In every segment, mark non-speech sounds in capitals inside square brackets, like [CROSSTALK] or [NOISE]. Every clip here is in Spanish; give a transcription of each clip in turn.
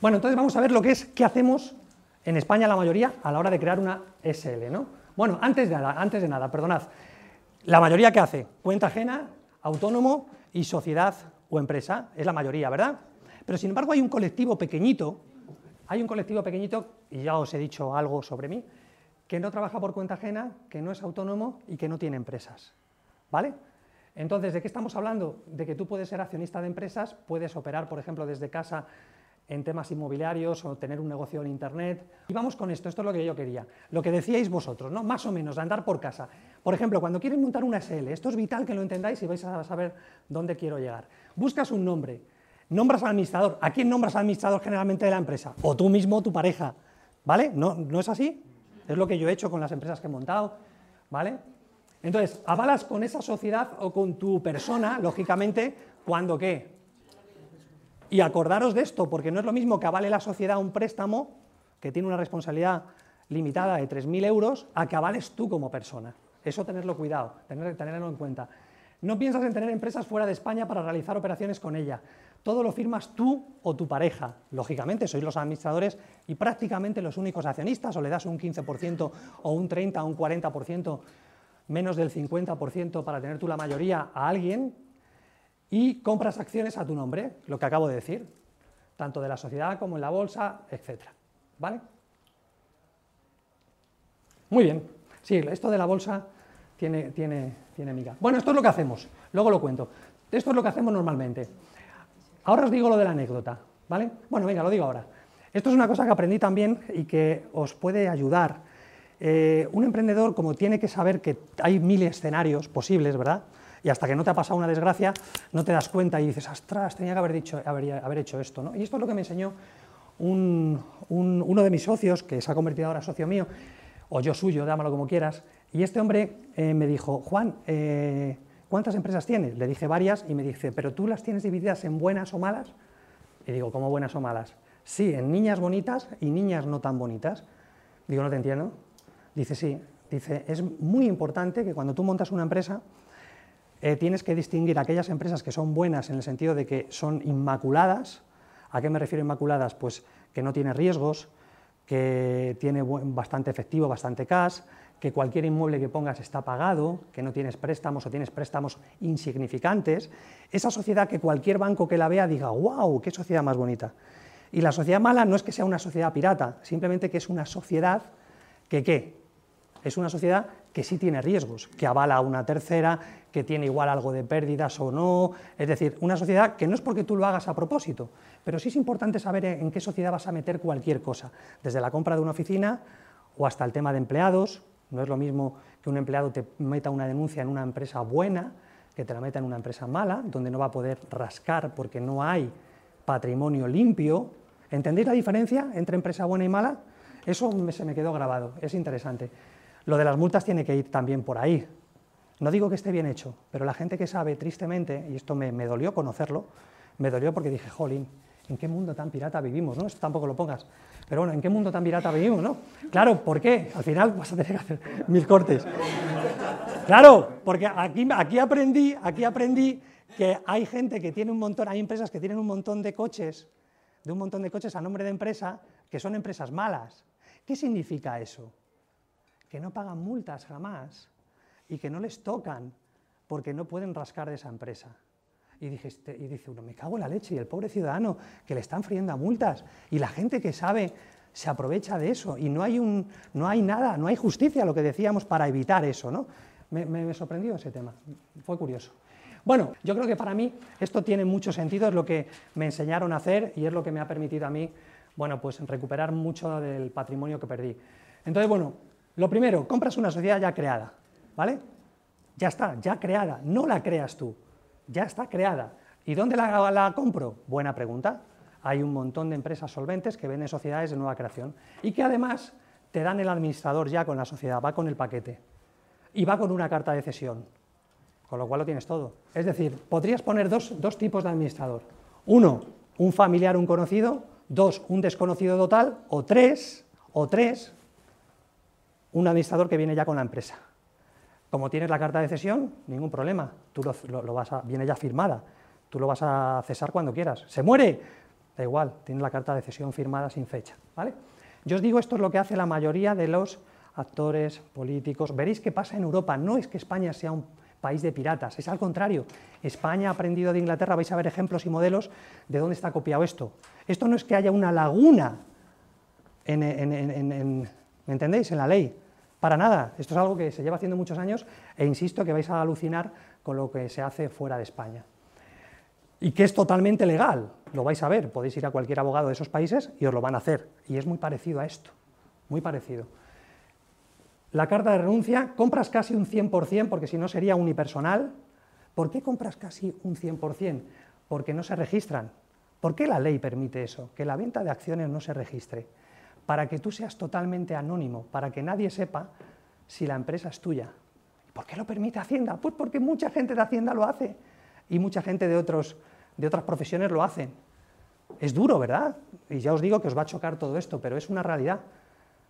Bueno, entonces vamos a ver lo que es, qué hacemos en España la mayoría a la hora de crear una SL, ¿no? Bueno, antes de nada, antes de nada, perdonad, la mayoría que hace, cuenta ajena, autónomo y sociedad o empresa, es la mayoría, ¿verdad? Pero sin embargo hay un colectivo pequeñito, hay un colectivo pequeñito, y ya os he dicho algo sobre mí, que no trabaja por cuenta ajena, que no es autónomo y que no tiene empresas, ¿vale? Entonces, ¿de qué estamos hablando? De que tú puedes ser accionista de empresas, puedes operar, por ejemplo, desde casa en temas inmobiliarios o tener un negocio en Internet. Y vamos con esto, esto es lo que yo quería. Lo que decíais vosotros, ¿no? Más o menos, andar por casa. Por ejemplo, cuando quieres montar una SL, esto es vital que lo entendáis y vais a saber dónde quiero llegar. Buscas un nombre, nombras al administrador. ¿A quién nombras al administrador generalmente de la empresa? O tú mismo, tu pareja. ¿Vale? ¿No, ¿No es así? Es lo que yo he hecho con las empresas que he montado. ¿Vale? Entonces, avalas con esa sociedad o con tu persona, lógicamente, cuando qué? Y acordaros de esto, porque no es lo mismo que avale la sociedad un préstamo, que tiene una responsabilidad limitada de 3.000 euros, a que avales tú como persona. Eso tenerlo cuidado, tener, tenerlo en cuenta. No piensas en tener empresas fuera de España para realizar operaciones con ella. Todo lo firmas tú o tu pareja. Lógicamente, sois los administradores y prácticamente los únicos accionistas, o le das un 15% o un 30 o un 40%, menos del 50% para tener tú la mayoría a alguien, y compras acciones a tu nombre, lo que acabo de decir, tanto de la sociedad como en la bolsa, etc. ¿Vale? Muy bien. Sí, esto de la bolsa tiene, tiene, tiene miga. Bueno, esto es lo que hacemos, luego lo cuento. Esto es lo que hacemos normalmente. Ahora os digo lo de la anécdota, ¿vale? Bueno, venga, lo digo ahora. Esto es una cosa que aprendí también y que os puede ayudar. Eh, un emprendedor, como tiene que saber que hay mil escenarios posibles, ¿verdad? Y hasta que no te ha pasado una desgracia no te das cuenta y dices, astras, tenía que haber, dicho, haber, hecho esto. ¿no? Y esto es lo que me enseñó uno de mis socios, que se ha convertido ahora socio mío, o yo suyo, dámelo como quieras, y este hombre eh, me dijo, Juan, eh, ¿cuántas empresas tienes? Le dije varias y me dice, ¿pero tú las tienes divididas en buenas o malas? Y digo, ¿cómo buenas o malas? Sí, en niñas bonitas y niñas no tan bonitas. Digo, no te entiendo. Dice, sí. Dice, es muy importante que cuando tú montas una empresa, eh, tienes que distinguir aquellas empresas que son buenas en el sentido de que son inmaculadas. ¿A qué me refiero inmaculadas? Pues que no tiene riesgos, que tiene bastante efectivo, bastante cash, que cualquier inmueble que pongas está pagado, que no tienes préstamos o tienes préstamos insignificantes. Esa sociedad que cualquier banco que la vea diga, wow, qué sociedad más bonita. Y la sociedad mala no es que sea una sociedad pirata, simplemente que es una sociedad que, ¿qué? Es una sociedad que sí tiene riesgos, que avala a una tercera, que tiene igual algo de pérdidas o no. Es decir, una sociedad que no es porque tú lo hagas a propósito, pero sí es importante saber en qué sociedad vas a meter cualquier cosa, desde la compra de una oficina o hasta el tema de empleados. No es lo mismo que un empleado te meta una denuncia en una empresa buena que te la meta en una empresa mala, donde no va a poder rascar porque no hay patrimonio limpio. ¿Entendéis la diferencia entre empresa buena y mala? Eso se me quedó grabado, es interesante. Lo de las multas tiene que ir también por ahí. No digo que esté bien hecho, pero la gente que sabe, tristemente, y esto me, dolió conocerlo, me dolió porque dije, jolín, ¿en qué mundo tan pirata vivimos? ¿no? Esto tampoco lo pongas. Pero bueno, ¿en qué mundo tan pirata vivimos? ¿no? Claro, ¿por qué? Al final [LAUGHS] vas a tener que hacer mil cortes. Claro, porque aquí, aquí, aprendí, aquí aprendí que hay gente que tiene un montón, hay empresas que tienen un montón de coches, de un montón de coches a nombre de empresa, que son empresas malas. ¿Qué significa eso? Que no pagan multas jamás y que no les tocan porque no pueden rascar de esa empresa. Y, dije, este, y dice uno, me cago en la leche, y el pobre ciudadano que le están friendo a multas, y la gente que sabe se aprovecha de eso, y no hay, un, no hay nada, no hay justicia, lo que decíamos, para evitar eso. ¿no? Me, me sorprendió ese tema, fue curioso. Bueno, yo creo que para mí esto tiene mucho sentido, es lo que me enseñaron a hacer y es lo que me ha permitido a mí, bueno, pues recuperar mucho del patrimonio que perdí. Entonces, bueno, lo primero, compras una sociedad ya creada, ¿vale? Ya está, ya creada, no la creas tú, ya está creada. ¿Y dónde la, compro? Buena pregunta. Hay un montón de empresas solventes que venden sociedades de nueva creación y que además te dan el administrador ya con la sociedad, va con el paquete y va con una carta de cesión, con lo cual lo tienes todo. Es decir, podrías poner dos, dos tipos de administrador. Uno, un familiar, un conocido. Dos, un desconocido total. O tres, o tres, un administrador que viene ya con la empresa. Como tienes la carta de cesión, ningún problema, tú lo, vas a, viene ya firmada, tú lo vas a cesar cuando quieras. ¿Se muere? Da igual, tiene la carta de cesión firmada sin fecha. ¿vale? Yo os digo, esto es lo que hace la mayoría de los actores políticos. Veréis qué pasa en Europa. No es que España sea un país de piratas, es al contrario. España ha aprendido de Inglaterra, vais a ver ejemplos y modelos de dónde está copiado esto. Esto no es que haya una laguna en, ¿me entendéis?, en la ley. Para nada, esto es algo que se lleva haciendo muchos años e insisto que vais a alucinar con lo que se hace fuera de España. Y que es totalmente legal, lo vais a ver, podéis ir a cualquier abogado de esos países y os lo van a hacer. Y es muy parecido a esto, muy parecido. La carta de renuncia, compras casi un 100%, porque si no sería unipersonal. ¿Por qué compras casi un 100%? Porque no se registran. ¿Por qué la ley permite eso? Que la venta de acciones no se registre. Para que tú seas totalmente anónimo, para que nadie sepa si la empresa es tuya. ¿Por qué lo permite Hacienda? Pues porque mucha gente de Hacienda lo hace y mucha gente de, otros, de otras profesiones lo hacen. Es duro, ¿verdad? Y ya os digo que os va a chocar todo esto, pero es una realidad.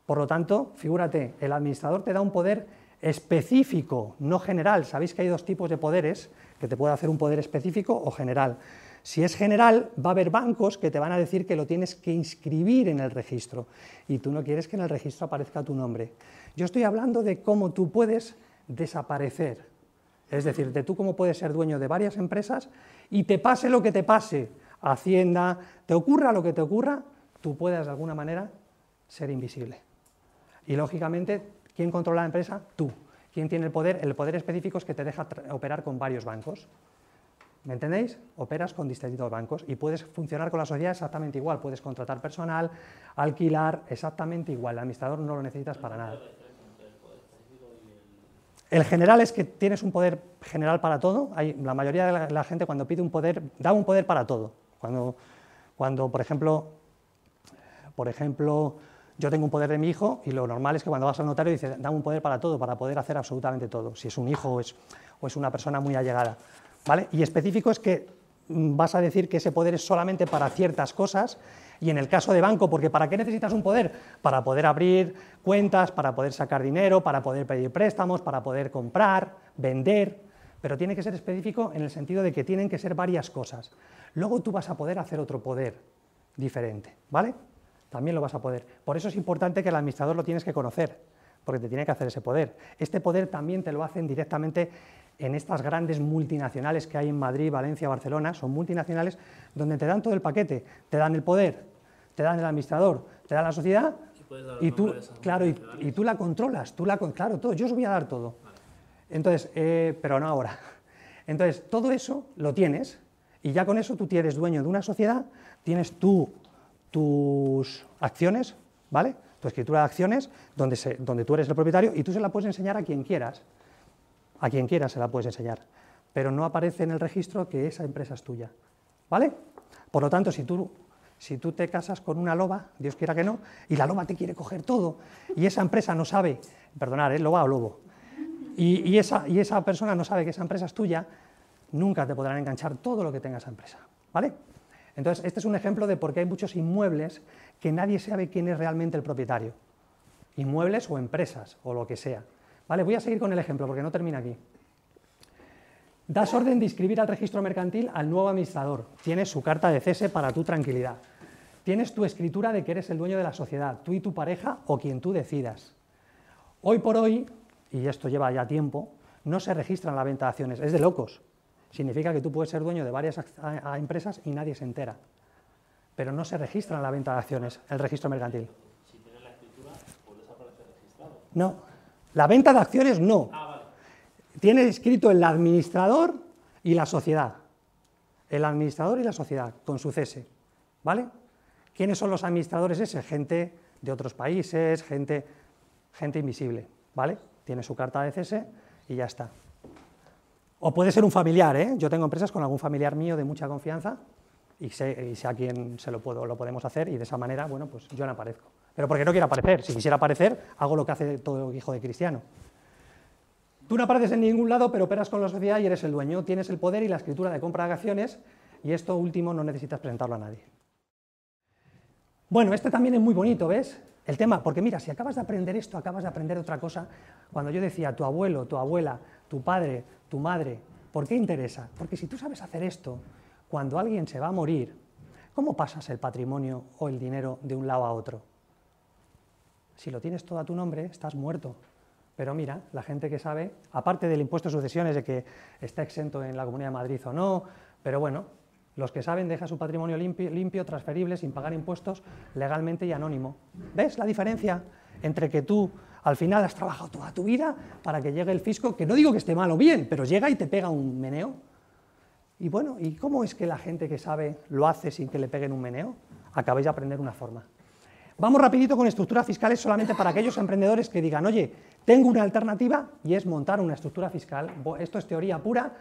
Por lo tanto, figúrate, el administrador te da un poder específico, no general. Sabéis que hay dos tipos de poderes, que te puede hacer un poder específico o general. Si es general, va a haber bancos que te van a decir que lo tienes que inscribir en el registro y tú no quieres que en el registro aparezca tu nombre. Yo estoy hablando de cómo tú puedes desaparecer, es decir, de tú cómo puedes ser dueño de varias empresas y te pase lo que te pase, Hacienda, te ocurra lo que te ocurra, tú puedas de alguna manera ser invisible. Y lógicamente, ¿quién controla la empresa? Tú. ¿Quién tiene el poder? El poder específico es que te deja operar con varios bancos. ¿Me entendéis? Operas con distintos bancos y puedes funcionar con la sociedad exactamente igual. Puedes contratar personal, alquilar, exactamente igual. El administrador no lo necesitas para nada. El general es que tienes un poder general para todo. Hay, la mayoría de la, gente cuando pide un poder, da un poder para todo. Cuando, cuando por ejemplo, por ejemplo, yo tengo un poder de mi hijo y lo normal es que cuando vas al notario dice, dame un poder para todo, para poder hacer absolutamente todo, si es un hijo o es, o es una persona muy allegada. ¿vale? Y específico es que mm, vas a decir que ese poder es solamente para ciertas cosas y en el caso de banco, porque ¿para qué necesitas un poder? Para poder abrir cuentas, para poder sacar dinero, para poder pedir préstamos, para poder comprar, vender, pero tiene que ser específico en el sentido de que tienen que ser varias cosas. Luego tú vas a poder hacer otro poder diferente, ¿vale? También lo vas a poder. Por eso es importante que el administrador lo tienes que conocer, porque te tiene que hacer ese poder. Este poder también te lo hacen directamente en estas grandes multinacionales que hay en Madrid, Valencia, Barcelona, son multinacionales donde te dan todo el paquete, te dan el poder, te dan el administrador, te dan la sociedad y, tú, claro, y, tú la controlas, tú la, claro, todo, yo os voy a dar todo. Entonces, eh, pero no ahora. Entonces, todo eso lo tienes y ya con eso tú tienes dueño de una sociedad, tienes tú tus acciones, ¿vale? Tu escritura de acciones, donde, tú eres el propietario y tú se la puedes enseñar a quien quieras. A quien quieras se la puedes enseñar, pero no aparece en el registro que esa empresa es tuya. ¿Vale? Por lo tanto, si tú, si tú te casas con una loba, Dios quiera que no, y la loba te quiere coger todo, y esa empresa no sabe, perdonad, ¿eh? loba o lobo, y, esa, y esa persona no sabe que esa empresa es tuya, nunca te podrán enganchar todo lo que tenga esa empresa. ¿Vale? Entonces, este es un ejemplo de por qué hay muchos inmuebles que nadie sabe quién es realmente el propietario. Inmuebles o empresas, o lo que sea. Vale, voy a seguir con el ejemplo porque no termina aquí. Das orden de inscribir al registro mercantil al nuevo administrador. Tienes su carta de cese para tu tranquilidad. Tienes tu escritura de que eres el dueño de la sociedad, tú y tu pareja o quien tú decidas. Hoy por hoy, y esto lleva ya tiempo, no se registra en la venta de acciones. Es de locos. Significa que tú puedes ser dueño de varias empresas y nadie se entera. Pero no se registra en la venta de acciones, el registro mercantil. Si tienes la escritura, puedes aparecer registrado. No, la venta de acciones no. Ah, Tiene escrito el administrador y la sociedad. El administrador y la sociedad, con su cese. ¿Vale? ¿Quiénes son los administradores ese? Gente de otros países, gente, gente invisible. ¿Vale? Tiene su carta de cese y ya está. O puede ser un familiar, ¿eh? Yo tengo empresas con algún familiar mío de mucha confianza y sé, a quién se lo, puedo, lo podemos hacer y de esa manera, bueno, pues yo no aparezco. Pero porque no quiero aparecer. Si quisiera aparecer, hago lo que hace todo hijo de cristiano. Tú no apareces en ningún lado, pero operas con la sociedad y eres el dueño. Tienes el poder y la escritura de compra de acciones y esto último no necesitas presentarlo a nadie. Bueno, este también es muy bonito, ¿ves? El tema, porque mira, si acabas de aprender esto, acabas de aprender otra cosa. Cuando yo decía tu abuelo, tu abuela, tu padre, tu madre, ¿por qué interesa? Porque si tú sabes hacer esto, cuando alguien se va a morir, ¿Cómo pasas el patrimonio o el dinero de un lado a otro? Si lo tienes todo a tu nombre, estás muerto. Pero mira, la gente que sabe, aparte del impuesto de sucesiones, de que está exento en la Comunidad de Madrid o no, pero bueno, los que saben deja su patrimonio limpio, transferible, sin pagar impuestos, legalmente y anónimo. ¿Ves la diferencia entre que tú al final has trabajado toda tu vida para que llegue el fisco, que no digo que esté mal o bien, pero llega y te pega un meneo? Y bueno, ¿y cómo es que la gente que sabe lo hace sin que le peguen un meneo? Acabáis de aprender una forma. Vamos rapidito con estructuras fiscales solamente para aquellos emprendedores que digan, oye, tengo una alternativa y es montar una estructura fiscal. Esto es teoría pura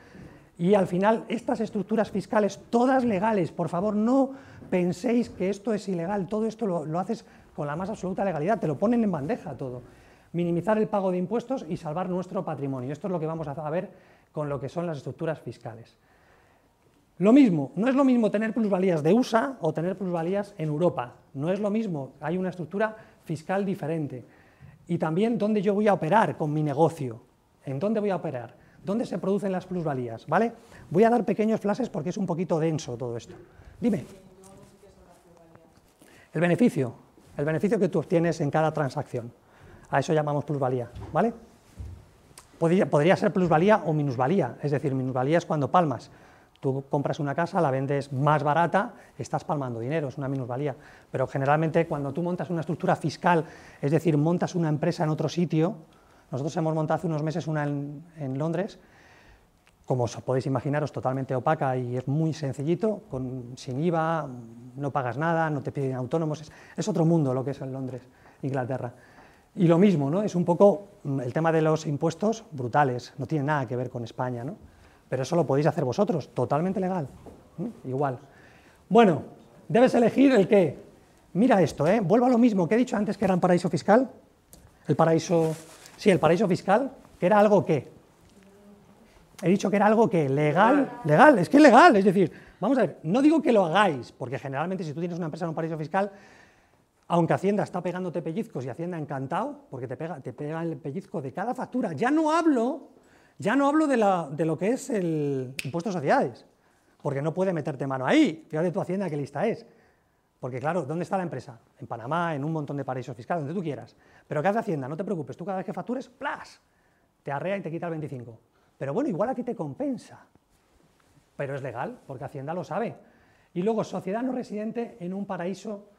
y al final estas estructuras fiscales, todas legales, por favor no penséis que esto es ilegal, todo esto lo, lo haces con la más absoluta legalidad, te lo ponen en bandeja todo. Minimizar el pago de impuestos y salvar nuestro patrimonio. Esto es lo que vamos a ver con lo que son las estructuras fiscales. Lo mismo, no es lo mismo tener plusvalías de USA o tener plusvalías en Europa, no es lo mismo, hay una estructura fiscal diferente. Y también dónde yo voy a operar con mi negocio, en dónde voy a operar, dónde se producen las plusvalías, ¿vale? Voy a dar pequeños flashes porque es un poquito denso todo esto. Dime. El beneficio, el beneficio que tú obtienes en cada transacción. A eso llamamos plusvalía, ¿vale? Podría, podría ser plusvalía o minusvalía, es decir, minusvalía es cuando palmas. Tú compras una casa, la vendes más barata, estás palmando dinero, es una minusvalía. Pero generalmente cuando tú montas una estructura fiscal, es decir, montas una empresa en otro sitio, nosotros hemos montado hace unos meses una en, Londres, como os podéis imaginaros, totalmente opaca y es muy sencillito, con, sin IVA, no pagas nada, no te piden autónomos, es, otro mundo lo que es en Londres, Inglaterra. Y lo mismo, ¿no? Es un poco mm, el tema de los impuestos brutales, no tiene nada que ver con España, ¿no? pero eso lo podéis hacer vosotros, totalmente legal, igual. Bueno, debes elegir el qué. Mira esto, ¿eh? vuelvo a lo mismo que he dicho antes que era un paraíso fiscal. El paraíso, sí, el paraíso fiscal, que era algo que. He dicho que era algo que legal, legal, es que es legal, es decir, vamos a ver, no digo que lo hagáis, porque generalmente si tú tienes una empresa en un paraíso fiscal, aunque Hacienda está pegándote pellizcos y Hacienda encantado, porque te pega, te pega el pellizco de cada factura, ya no hablo ya no hablo de, lo que es el impuesto de sociedades, porque no puede meterte mano ahí. Fíjate tu hacienda qué lista es. Porque claro, ¿dónde está la empresa? En Panamá, en un montón de paraísos fiscales, donde tú quieras. Pero ¿qué hace Hacienda? No te preocupes, tú cada vez que factures, ¡plas! Te arrea y te quita el 25. Pero bueno, igual a ti te compensa. Pero es legal, porque Hacienda lo sabe. Y luego, sociedad no residente en un paraíso,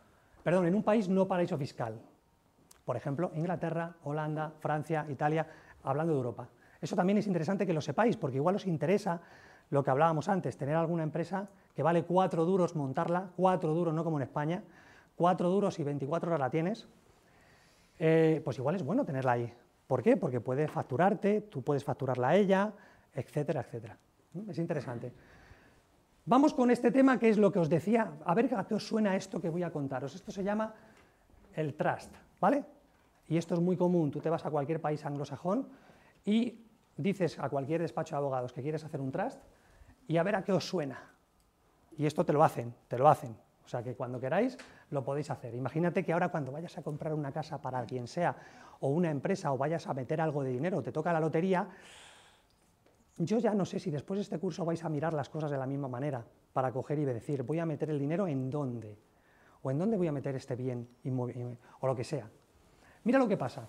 perdón, en un país no paraíso fiscal. Por ejemplo, Inglaterra, Holanda, Francia, Italia, hablando de Europa. Eso también es interesante que lo sepáis, porque igual os interesa lo que hablábamos antes, tener alguna empresa que vale cuatro duros montarla, cuatro duros, no como en España, cuatro duros y 24 horas la tienes, eh, pues igual es bueno tenerla ahí. ¿Por qué? Porque puede facturarte, tú puedes facturarla a ella, etcétera, etcétera. Es interesante. Vamos con este tema que es lo que os decía, a ver a qué os suena esto que voy a contaros. Esto se llama el trust, ¿vale? Y esto es muy común, tú te vas a cualquier país anglosajón y dices a cualquier despacho de abogados que quieres hacer un trust y a ver a qué os suena. Y esto te lo hacen, te lo hacen. O sea que cuando queráis lo podéis hacer. Imagínate que ahora cuando vayas a comprar una casa para quien sea, o una empresa, o vayas a meter algo de dinero, te toca la lotería, yo ya no sé si después de este curso vais a mirar las cosas de la misma manera, para coger y decir, voy a meter el dinero en dónde, o en dónde voy a meter este bien, o lo que sea. Mira lo que pasa.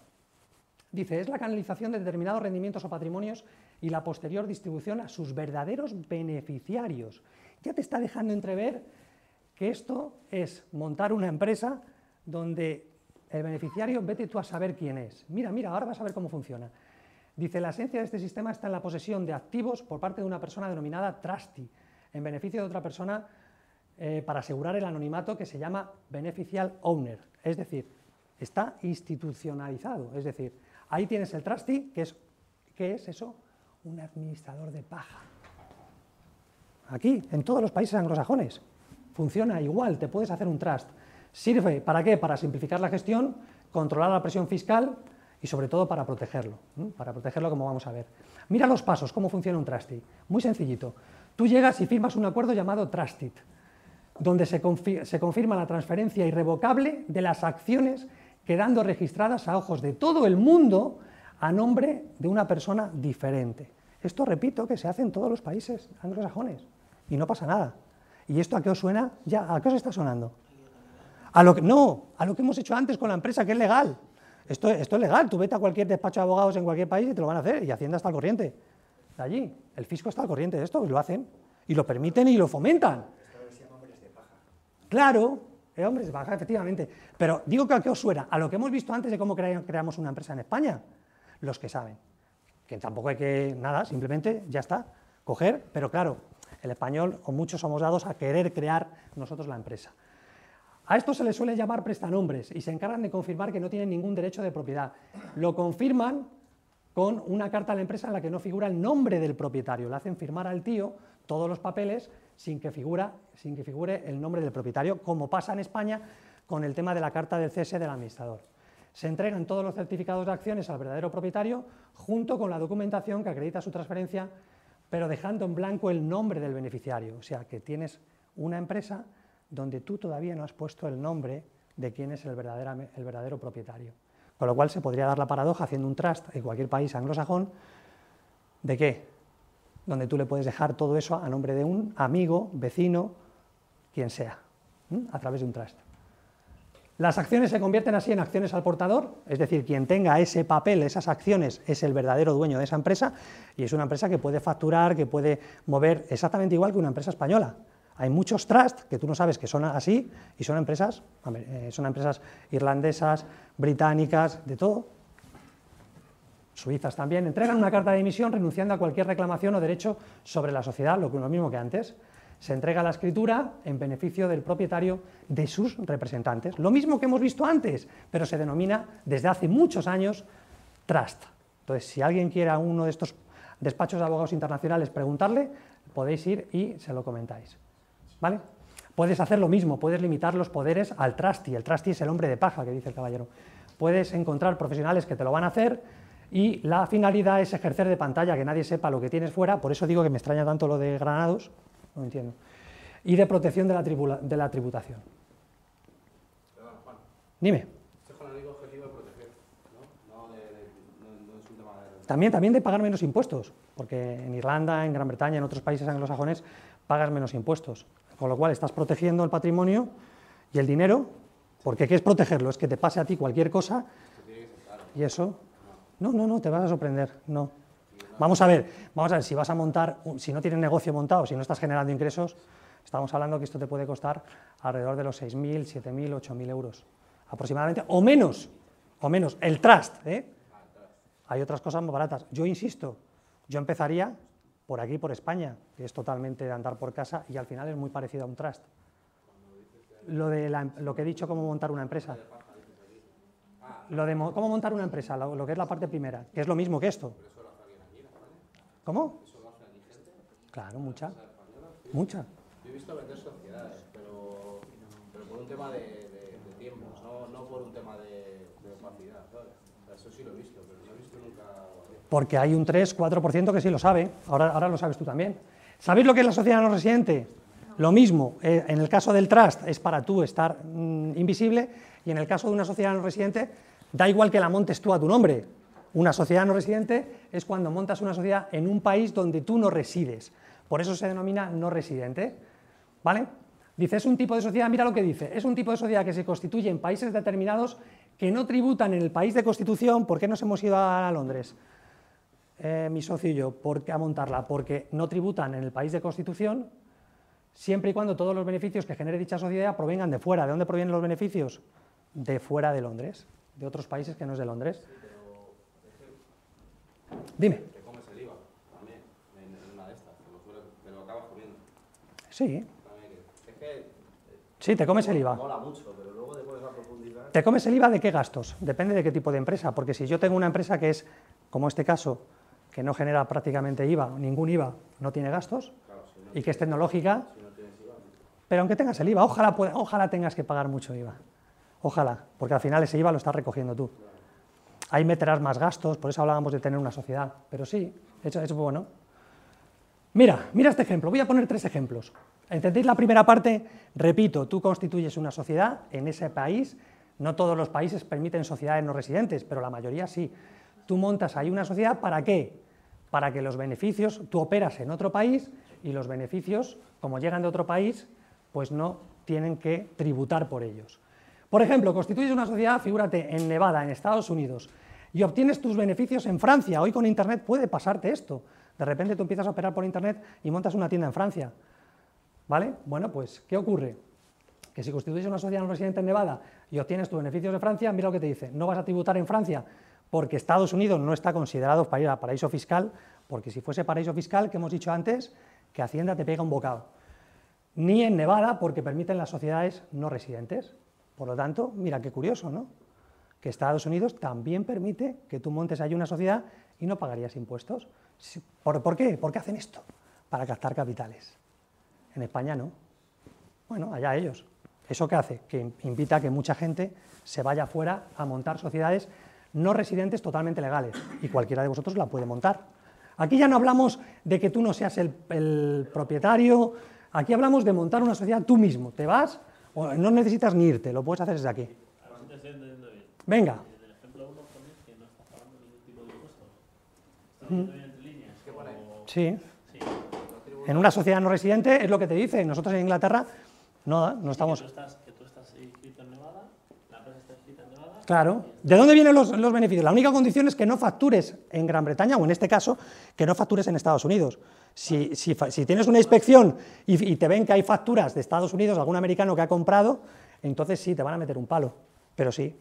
Dice, es la canalización de determinados rendimientos o patrimonios y la posterior distribución a sus verdaderos beneficiarios. Ya te está dejando entrever que esto es montar una empresa donde el beneficiario, vete tú a saber quién es. Mira, mira, ahora vas a ver cómo funciona. Dice, la esencia de este sistema está en la posesión de activos por parte de una persona denominada trustee, en beneficio de otra persona eh, para asegurar el anonimato que se llama beneficial owner. Es decir, está institucionalizado. Es decir, Ahí tienes el trustee, que es, ¿qué es eso? Un administrador de paja. Aquí, en todos los países anglosajones, funciona igual, te puedes hacer un trust. ¿Sirve para qué? Para simplificar la gestión, controlar la presión fiscal y sobre todo para protegerlo, para protegerlo como vamos a ver. Mira los pasos, cómo funciona un trustee. Muy sencillito. Tú llegas y firmas un acuerdo llamado trusted, donde se, se confirma la transferencia irrevocable de las acciones quedando registradas a ojos de todo el mundo a nombre de una persona diferente. Esto, repito, que se hace en todos los países anglosajones y no pasa nada. ¿Y esto a qué os suena? Ya, ¿a qué os está sonando? A lo que, no, a lo que hemos hecho antes con la empresa, que es legal. Esto, esto es legal, tú vete a cualquier despacho de abogados en cualquier país y te lo van a hacer, y Hacienda está al corriente. De allí, el fisco está al corriente de esto, y lo hacen, y lo permiten y lo fomentan. Claro, eh, hombres de paja, efectivamente. Pero digo que a qué os suena, a lo que hemos visto antes de cómo creamos una empresa en España, los que saben. Que tampoco hay que, nada, simplemente ya está, coger, pero claro, el español o muchos somos dados a querer crear nosotros la empresa. A esto se les suele llamar prestanombres y se encargan de confirmar que no tienen ningún derecho de propiedad. Lo confirman con una carta a la empresa en la que no figura el nombre del propietario. Le hacen firmar al tío todos los papeles sin que, sin que figure el nombre del propietario, como pasa en España con el tema de la carta del cese del administrador. Se entregan todos los certificados de acciones al verdadero propietario junto con la documentación que acredita su transferencia, pero dejando en blanco el nombre del beneficiario. O sea, que tienes una empresa donde tú todavía no has puesto el nombre de quién es el verdadero, el verdadero propietario. Con lo cual se podría dar la paradoja haciendo un trust en cualquier país anglosajón de qué? Donde tú le puedes dejar todo eso a nombre de un amigo, vecino, quien sea, a través de un trust. Las acciones se convierten así en acciones al portador, es decir, quien tenga ese papel, esas acciones, es el verdadero dueño de esa empresa y es una empresa que puede facturar, que puede mover exactamente igual que una empresa española. Hay muchos trusts que tú no sabes que son así y son empresas, eh, son empresas irlandesas, británicas, de todo. Suizas también. Entregan una carta de emisión renunciando a cualquier reclamación o derecho sobre la sociedad, lo, lo mismo que antes. Se entrega la escritura en beneficio del propietario de sus representantes. Lo mismo que hemos visto antes, pero se denomina desde hace muchos años trust. Entonces, si alguien quiere a uno de estos despachos de abogados internacionales preguntarle, podéis ir y se lo comentáis. ¿Vale? Puedes hacer lo mismo, puedes limitar los poderes al trusty. El trusty es el hombre de paja, que dice el caballero. Puedes encontrar profesionales que te lo van a hacer y la finalidad es ejercer de pantalla, que nadie sepa lo que tienes fuera, por eso digo que me extraña tanto lo de Granados, no entiendo, y de protección de la, de la tributación. Dime. También, también de pagar menos impuestos, porque en Irlanda, en Gran Bretaña, en otros países anglosajones pagas menos impuestos. Con lo cual estás protegiendo el patrimonio y el dinero, porque ¿qué es protegerlo? Es que te pase a ti cualquier cosa y eso... No, no, no, te vas a sorprender, no. Vamos a ver, vamos a ver, si vas a montar, si no tienes negocio montado, si no estás generando ingresos, estamos hablando que esto te puede costar alrededor de los 6.000, 7.000, 8.000 euros aproximadamente, o menos, o menos, el trust, ¿eh? Hay otras cosas más baratas. Yo insisto, yo empezaría por aquí, por España, que es totalmente de andar por casa y al final es muy parecido a un trust. Lo, de lo que he dicho, cómo montar una empresa. Lo de cómo montar una empresa, lo, que es la parte primera, que es lo mismo que esto. ¿Cómo? Claro, mucha. Mucha. Yo he visto vender sociedades, pero, por un tema de, tiempos, no, por un tema de, opacidad. eso sí lo he visto, pero no he visto nunca porque hay un 3-4% que sí lo sabe, ahora, ahora lo sabes tú también. ¿Sabéis lo que es la sociedad no residente? Lo mismo, eh, en el caso del trust es para tú estar mm, invisible y en el caso de una sociedad no residente da igual que la montes tú a tu nombre. Una sociedad no residente es cuando montas una sociedad en un país donde tú no resides. Por eso se denomina no residente. ¿Vale? Dice, es un tipo de sociedad, mira lo que dice, es un tipo de sociedad que se constituye en países determinados que no tributan en el país de constitución. ¿Por qué nos hemos ido a Londres? Eh, mi socio y yo ¿por qué a montarla, porque no tributan en el país de constitución, siempre y cuando todos los beneficios que genere dicha sociedad provengan de fuera. ¿De dónde provienen los beneficios? De fuera de Londres, de otros países que no es de Londres. Dime. Te comes el IVA también en una de estas, te lo, acabas comiendo. Sí. Sí, te comes el IVA. Mola mucho, pero luego profundidad. ¿Te comes el IVA de qué gastos? Depende de qué tipo de empresa, porque si yo tengo una empresa que es, como este caso, que no genera prácticamente IVA, ningún IVA, no tiene gastos, y que es tecnológica, pero aunque tengas el IVA, ojalá, ojalá tengas que pagar mucho IVA, ojalá, porque al final ese IVA lo estás recogiendo tú. Ahí meterás más gastos, por eso hablábamos de tener una sociedad, pero sí, eso es bueno. Mira, mira este ejemplo, voy a poner tres ejemplos. ¿Entendéis la primera parte? Repito, tú constituyes una sociedad en ese país, no todos los países permiten sociedades no residentes, pero la mayoría sí. Tú montas ahí una sociedad para qué? Para que los beneficios, tú operas en otro país y los beneficios, como llegan de otro país, pues no tienen que tributar por ellos. Por ejemplo, constituyes una sociedad, figúrate, en Nevada, en Estados Unidos, y obtienes tus beneficios en Francia. Hoy con Internet puede pasarte esto. De repente tú empiezas a operar por Internet y montas una tienda en Francia. ¿Vale? Bueno, pues, ¿qué ocurre? Que si constituyes una sociedad no residente en Nevada y obtienes tus beneficios de Francia, mira lo que te dice, no vas a tributar en Francia porque Estados Unidos no está considerado paraíso fiscal, porque si fuese paraíso fiscal, que hemos dicho antes, que Hacienda te pega un bocado. Ni en Nevada, porque permiten las sociedades no residentes. Por lo tanto, mira qué curioso, ¿no? Que Estados Unidos también permite que tú montes ahí una sociedad y no pagarías impuestos. ¿Por, ¿Por qué? ¿Por qué hacen esto? Para captar capitales. En España no. Bueno, allá ellos. ¿Eso qué hace? Que invita a que mucha gente se vaya afuera a montar sociedades no residentes totalmente legales y cualquiera de vosotros la puede montar. Aquí ya no hablamos de que tú no seas el, propietario, aquí hablamos de montar una sociedad tú mismo. Te vas, no necesitas ni irte, lo puedes hacer desde aquí. Venga. Sí. En una sociedad no residente es lo que te dice. Nosotros en Inglaterra no, no estamos. Claro. ¿De dónde vienen los, beneficios? La única condición es que no factures en Gran Bretaña, o en este caso, que no factures en Estados Unidos. Si, tienes una inspección y, te ven que hay facturas de Estados Unidos, algún americano que ha comprado, entonces sí, te van a meter un palo. Pero sí.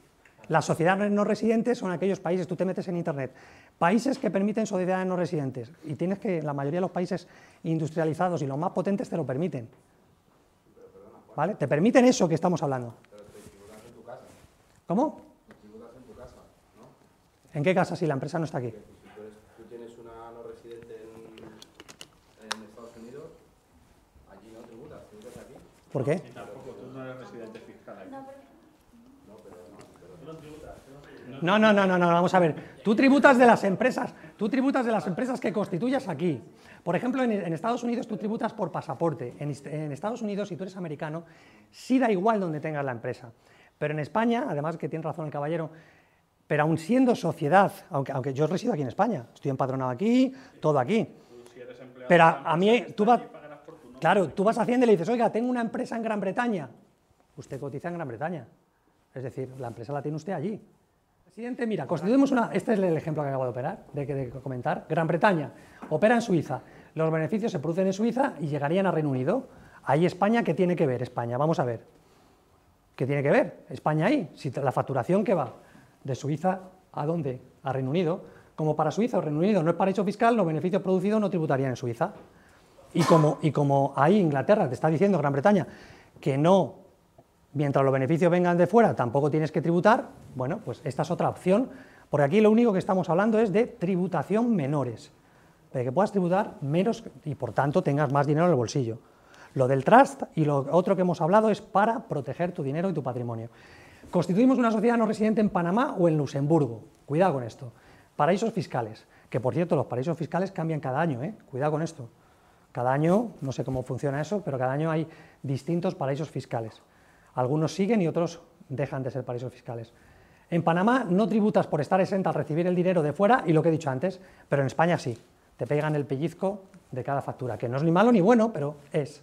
Las sociedades no residentes son aquellos países, tú te metes en Internet, países que permiten sociedades no residentes. Y tienes que, la mayoría de los países industrializados y los más potentes te lo permiten. ¿Vale? Te permiten eso que estamos hablando. ¿Cómo? ¿En qué casa si la empresa no está aquí? Si tú, tienes una no residente en, Estados Unidos, allí no tributas, tributas aquí. ¿Por qué? tampoco, tú no eres residente fiscal aquí. No, no, no, no, no, vamos a ver. Tú tributas de las empresas, tú tributas de las empresas que constituyas aquí. Por ejemplo, en, Estados Unidos tú tributas por pasaporte. En, en, Estados Unidos, si tú eres americano, sí da igual donde tengas la empresa. Pero en España, además que tiene razón el caballero, pero aún siendo sociedad, aunque, aunque yo resido aquí en España, estoy empadronado aquí, todo aquí. Pero a, mí, tú vas, claro, tú vas a Hacienda y le dices, oiga, tengo una empresa en Gran Bretaña. Usted cotiza en Gran Bretaña. Es decir, la empresa la tiene usted allí. Presidente, mira, constituimos una. Este es el ejemplo que acabo de operar, de, de, comentar. Gran Bretaña opera en Suiza. Los beneficios se producen en Suiza y llegarían a Reino Unido. Ahí España, ¿qué tiene que ver España? Vamos a ver. ¿Qué tiene que ver España ahí? Si la facturación que va de Suiza a dónde? A Reino Unido. Como para Suiza o Reino Unido no es paraíso fiscal, los beneficios producidos no tributarían en Suiza. Y como, ahí Inglaterra te está diciendo, Gran Bretaña, que no, mientras los beneficios vengan de fuera, tampoco tienes que tributar, bueno, pues esta es otra opción, porque aquí lo único que estamos hablando es de tributación menores, de que puedas tributar menos y por tanto tengas más dinero en el bolsillo. Lo del trust y lo otro que hemos hablado es para proteger tu dinero y tu patrimonio. Constituimos una sociedad no residente en Panamá o en Luxemburgo. Cuidado con esto. Paraísos fiscales, que por cierto los paraísos fiscales cambian cada año, ¿eh? cuidado con esto. Cada año, no sé cómo funciona eso, pero cada año hay distintos paraísos fiscales. Algunos siguen y otros dejan de ser paraísos fiscales. En Panamá no tributas por estar exenta al recibir el dinero de fuera y lo que he dicho antes, pero en España sí. Te pegan el pellizco de cada factura, que no es ni malo ni bueno, pero es.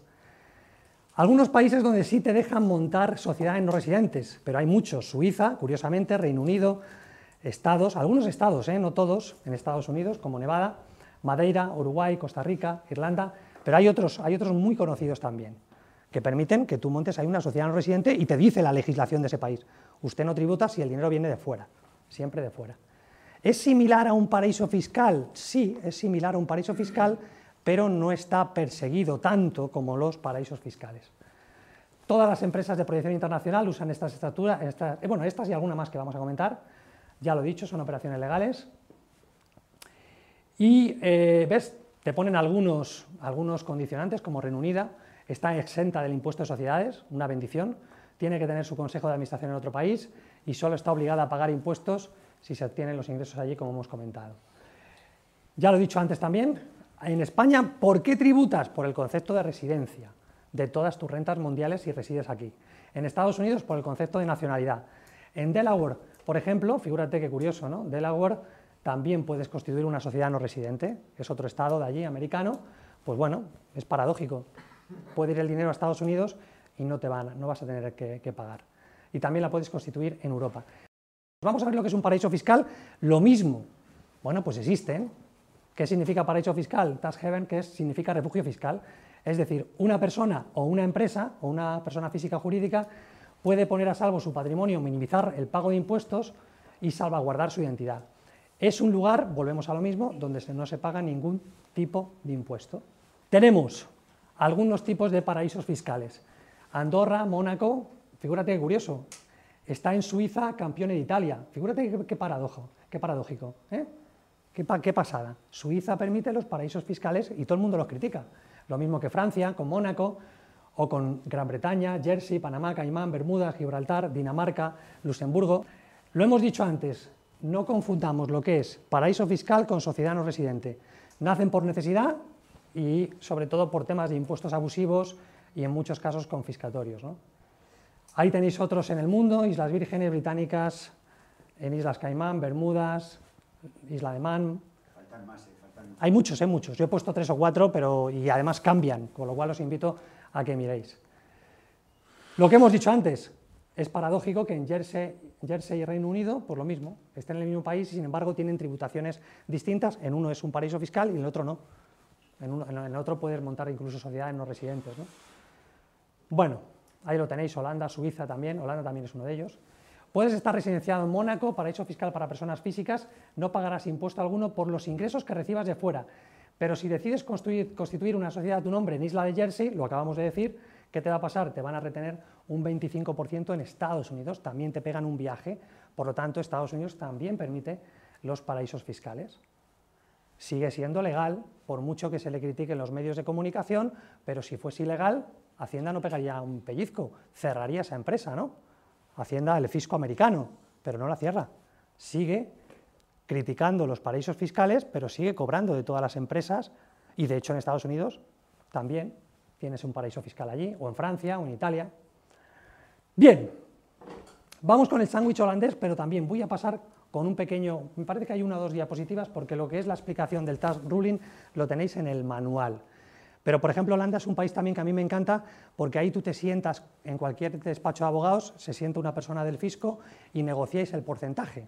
Algunos países donde sí te dejan montar sociedades no residentes, pero hay muchos. Suiza, curiosamente, Reino Unido, estados, algunos estados, ¿eh? no todos, en Estados Unidos, como Nevada, Madeira, Uruguay, Costa Rica, Irlanda, pero hay otros, hay otros muy conocidos también, que permiten que tú montes ahí una sociedad no residente y te dice la legislación de ese país. Usted no tributa si el dinero viene de fuera, siempre de fuera. ¿Es similar a un paraíso fiscal? Sí, es similar a un paraíso fiscal, pero no está perseguido tanto como los paraísos fiscales. Todas las empresas de proyección internacional usan estas estructuras, estas, eh, bueno, estas y alguna más que vamos a comentar, ya lo he dicho, son operaciones legales. Y, eh, ¿ves? Te ponen algunos, algunos condicionantes, como Reino Unido, está exenta del impuesto de sociedades, una bendición, tiene que tener su consejo de administración en otro país y solo está obligada a pagar impuestos si se obtienen los ingresos allí, como hemos comentado. Ya lo he dicho antes también, en España, ¿por qué tributas? Por el concepto de residencia de todas tus rentas mundiales si resides aquí. En Estados Unidos, por el concepto de nacionalidad. En Delaware, por ejemplo, figúrate qué curioso, ¿no? Delaware también puedes constituir una sociedad no residente, es otro estado de allí, americano, pues bueno, es paradójico. Puede ir el dinero a Estados Unidos, y no, te vas a tener que, pagar. Y también la puedes constituir en Europa. Vamos a ver lo que es un paraíso fiscal. Lo mismo. Bueno, pues existen. ¿Qué significa paraíso fiscal? Tax haven, que significa refugio fiscal. Es decir, una persona o una empresa o una persona física o jurídica puede poner a salvo su patrimonio, minimizar el pago de impuestos y salvaguardar su identidad. Es un lugar, volvemos a lo mismo, donde no se paga ningún tipo de impuesto. Tenemos algunos tipos de paraísos fiscales. Andorra, Mónaco, figúrate qué curioso, está en Suiza campeón de Italia. Figúrate qué, paradojo, qué paradójico. ¿eh? Qué, qué pasada. Suiza permite los paraísos fiscales y todo el mundo los critica. Lo mismo que Francia, con Mónaco, o con Gran Bretaña, Jersey, Panamá, Caimán, Bermuda, Gibraltar, Dinamarca, Luxemburgo. Lo hemos dicho antes, no confundamos lo que es paraíso fiscal con sociedad no residente. Nacen por necesidad y sobre todo por temas de impuestos abusivos y en muchos casos confiscatorios. Ahí tenéis otros en el mundo, Islas Vírgenes Británicas, en Islas Caimán, Bermudas, Isla de Man. Faltan más, eh, faltan Hay muchos, hay eh, muchos. Yo he puesto tres o cuatro, pero y además cambian, con lo cual os invito a que miréis. Lo que hemos dicho antes, es paradójico que en Jersey, y Reino Unido, por lo mismo, estén en el mismo país y sin embargo tienen tributaciones distintas. En uno es un paraíso fiscal y en el otro no. En, el otro puedes montar incluso sociedades no residentes. Bueno, ahí lo tenéis, Holanda, Suiza también, Holanda también es uno de ellos. Puedes estar residenciado en Mónaco, paraíso fiscal para personas físicas, no pagarás impuesto alguno por los ingresos que recibas de fuera. Pero si decides constituir una sociedad a tu nombre en Isla de Jersey, lo acabamos de decir, ¿qué te va a pasar? Te van a retener un 25% en Estados Unidos, también te pegan un viaje, por lo tanto Estados Unidos también permite los paraísos fiscales. Sigue siendo legal, por mucho que se le critique en los medios de comunicación, pero si fuese ilegal, Hacienda no pegaría un pellizco, cerraría esa empresa, ¿no? Hacienda, el fisco americano, pero no la cierra. Sigue criticando los paraísos fiscales, pero sigue cobrando de todas las empresas, y de hecho en Estados Unidos también tienes un paraíso fiscal allí, o en Francia, o en Italia. Bien, vamos con el sándwich holandés, pero también voy a pasar con un pequeño, me parece que hay una o dos diapositivas, porque lo que es la explicación del tax ruling lo tenéis en el manual. Pero, por ejemplo, Holanda es un país también que a mí me encanta, porque ahí tú te sientas en cualquier despacho de abogados, se sienta una persona del fisco y negociáis el porcentaje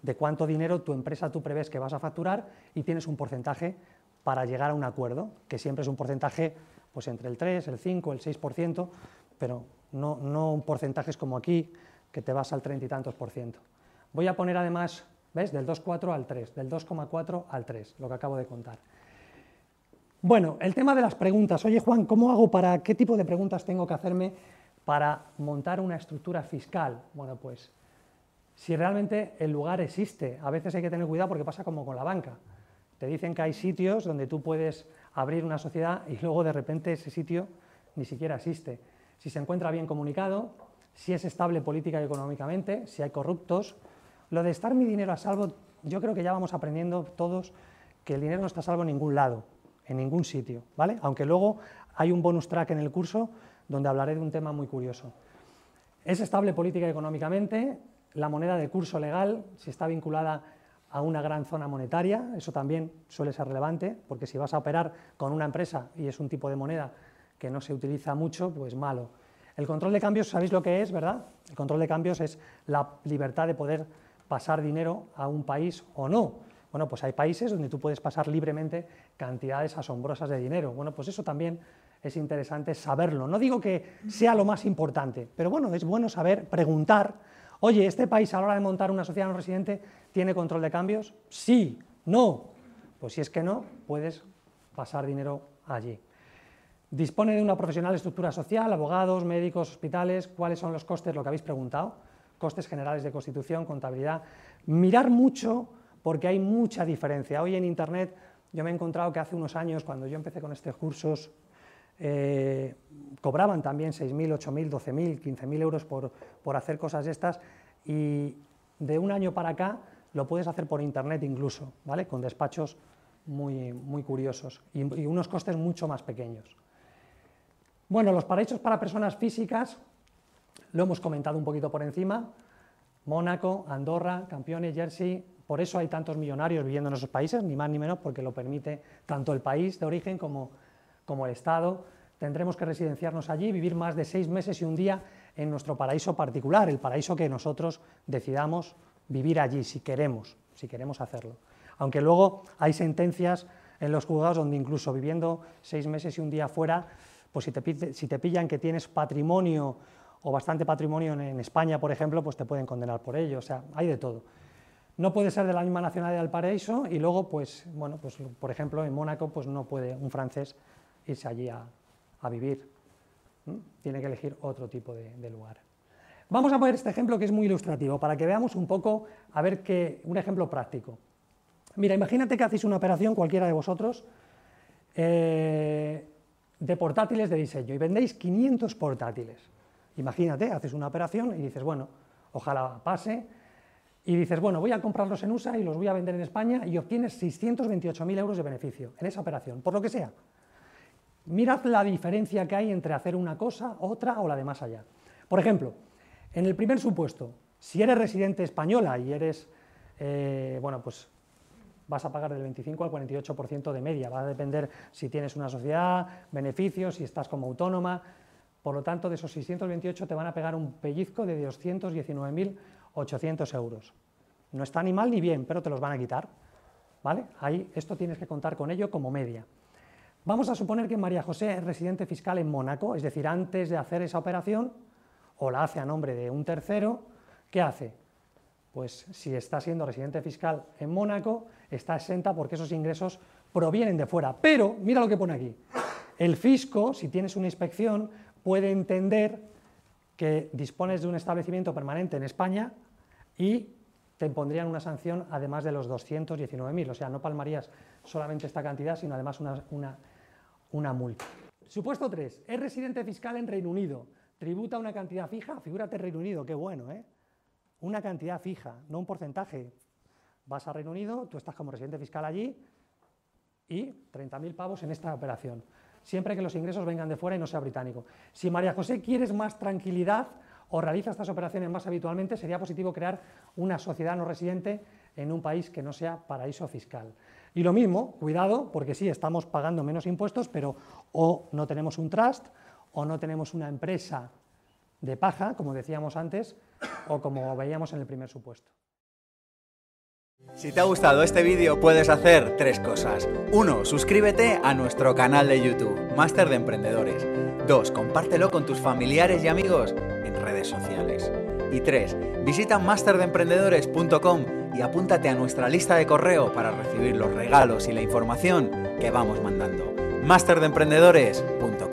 de cuánto dinero tu empresa tú prevés que vas a facturar y tienes un porcentaje para llegar a un acuerdo, que siempre es un porcentaje pues entre el 3, el 5, el 6%, pero no, no un porcentaje como aquí, que te vas al 30 y tantos por ciento. Voy a poner además, ¿ves? Del 2,4 al 3, del 2,4 al 3, lo que acabo de contar. Bueno, el tema de las preguntas. Oye, Juan, ¿cómo hago para, qué tipo de preguntas tengo que hacerme para montar una estructura fiscal? Bueno, pues, si realmente el lugar existe, a veces hay que tener cuidado porque pasa como con la banca. Te dicen que hay sitios donde tú puedes abrir una sociedad y luego de repente ese sitio ni siquiera existe. Si se encuentra bien comunicado, si es estable política y económicamente, si hay corruptos. Lo de estar mi dinero a salvo, yo creo que ya vamos aprendiendo todos que el dinero no está a salvo en ningún lado, en ningún sitio, ¿vale? Aunque luego hay un bonus track en el curso donde hablaré de un tema muy curioso. Es estable política y económicamente, la moneda de curso legal, si está vinculada a una gran zona monetaria, eso también suele ser relevante, porque si vas a operar con una empresa y es un tipo de moneda que no se utiliza mucho, pues malo. El control de cambios, ¿sabéis lo que es, verdad? El control de cambios es la libertad de poder pasar dinero a un país o no. Bueno, pues hay países donde tú puedes pasar libremente cantidades asombrosas de dinero. Bueno, pues eso también es interesante saberlo. No digo que sea lo más importante, pero bueno, es bueno saber, preguntar, oye, ¿este país a la hora de montar una sociedad no residente tiene control de cambios? Sí, no. Pues si es que no, puedes pasar dinero allí. Dispone de una profesional estructura social, abogados, médicos, hospitales. ¿Cuáles son los costes? Lo que habéis preguntado. Costes generales de constitución, contabilidad. Mirar mucho porque hay mucha diferencia. Hoy en Internet yo me he encontrado que hace unos años, cuando yo empecé con estos cursos, eh, cobraban también 6.000, 8.000, 12.000, 15.000 euros por, por hacer cosas estas y de un año para acá lo puedes hacer por Internet incluso, ¿vale? con despachos muy, muy curiosos y, y unos costes mucho más pequeños. Bueno, los paraísos para personas físicas, lo hemos comentado un poquito por encima, Mónaco, Andorra, Campeones, Jersey, por eso hay tantos millonarios viviendo en esos países, ni más ni menos porque lo permite tanto el país de origen como, como el Estado. tendremos que residenciarnos allí, vivir más de seis meses y un día en nuestro paraíso particular, el paraíso que nosotros decidamos vivir allí, si queremos, si queremos hacerlo. Aunque luego hay sentencias en los juzgados donde incluso viviendo seis meses y un día fuera, pues si te, si te pillan que tienes patrimonio o bastante patrimonio en, España, por ejemplo, pues te pueden condenar por ello, o sea, hay de todo. No puede ser de la misma nacionalidad del paraíso y luego, pues, bueno, pues, por ejemplo, en Mónaco, pues no puede un francés irse allí a, vivir. Tiene que elegir otro tipo de, lugar. Vamos a poner este ejemplo que es muy ilustrativo para que veamos un poco, a ver qué, un ejemplo práctico. Mira, imagínate que hacéis una operación, cualquiera de vosotros, eh, de portátiles de diseño y vendéis 500 portátiles. Imagínate, haces una operación y dices, bueno, ojalá pase, y dices, bueno, voy a comprarlos en USA y los voy a vender en España y obtienes 628.000 euros de beneficio en esa operación, por lo que sea. Mirad la diferencia que hay entre hacer una cosa, otra o la de más allá. Por ejemplo, en el primer supuesto, si eres residente española y eres, eh, bueno, pues vas a pagar del 25 al 48% de media, va a depender si tienes una sociedad, beneficios, si estás como autónoma, por lo tanto, de esos 628 te van a pegar un pellizco de 219.800 euros. No está ni mal ni bien, pero te los van a quitar. ¿Vale? Ahí esto tienes que contar con ello como media. Vamos a suponer que María José es residente fiscal en Mónaco, es decir, antes de hacer esa operación, o la hace a nombre de un tercero, ¿qué hace? Pues si está siendo residente fiscal en Mónaco, está exenta porque esos ingresos provienen de fuera. Pero, mira lo que pone aquí, el fisco, si tienes una inspección, puede entender que dispones de un establecimiento permanente en España y te impondrían una sanción además de los 219.000, o sea, no palmarías solamente esta cantidad, sino además una, multa. Supuesto 3. Es residente fiscal en Reino Unido. Tributa una cantidad fija. Figúrate Reino Unido, qué bueno, ¿eh? Una cantidad fija, no un porcentaje. Vas a Reino Unido, tú estás como residente fiscal allí y 30.000 pavos en esta operación siempre que los ingresos vengan de fuera y no sea británico. Si María José quieres más tranquilidad o realiza estas operaciones más habitualmente, sería positivo crear una sociedad no residente en un país que no sea paraíso fiscal. Y lo mismo, cuidado, porque sí, estamos pagando menos impuestos, pero o no tenemos un trust, o no tenemos una empresa de paja, como decíamos antes, o como veíamos en el primer supuesto. Si te ha gustado este vídeo puedes hacer tres cosas. 1. Suscríbete a nuestro canal de YouTube, Máster de Emprendedores. 2. Compártelo con tus familiares y amigos en redes sociales. Y 3. Visita masterdeemprendedores.com y apúntate a nuestra lista de correo para recibir los regalos y la información que vamos mandando. masterdeemprendedores.com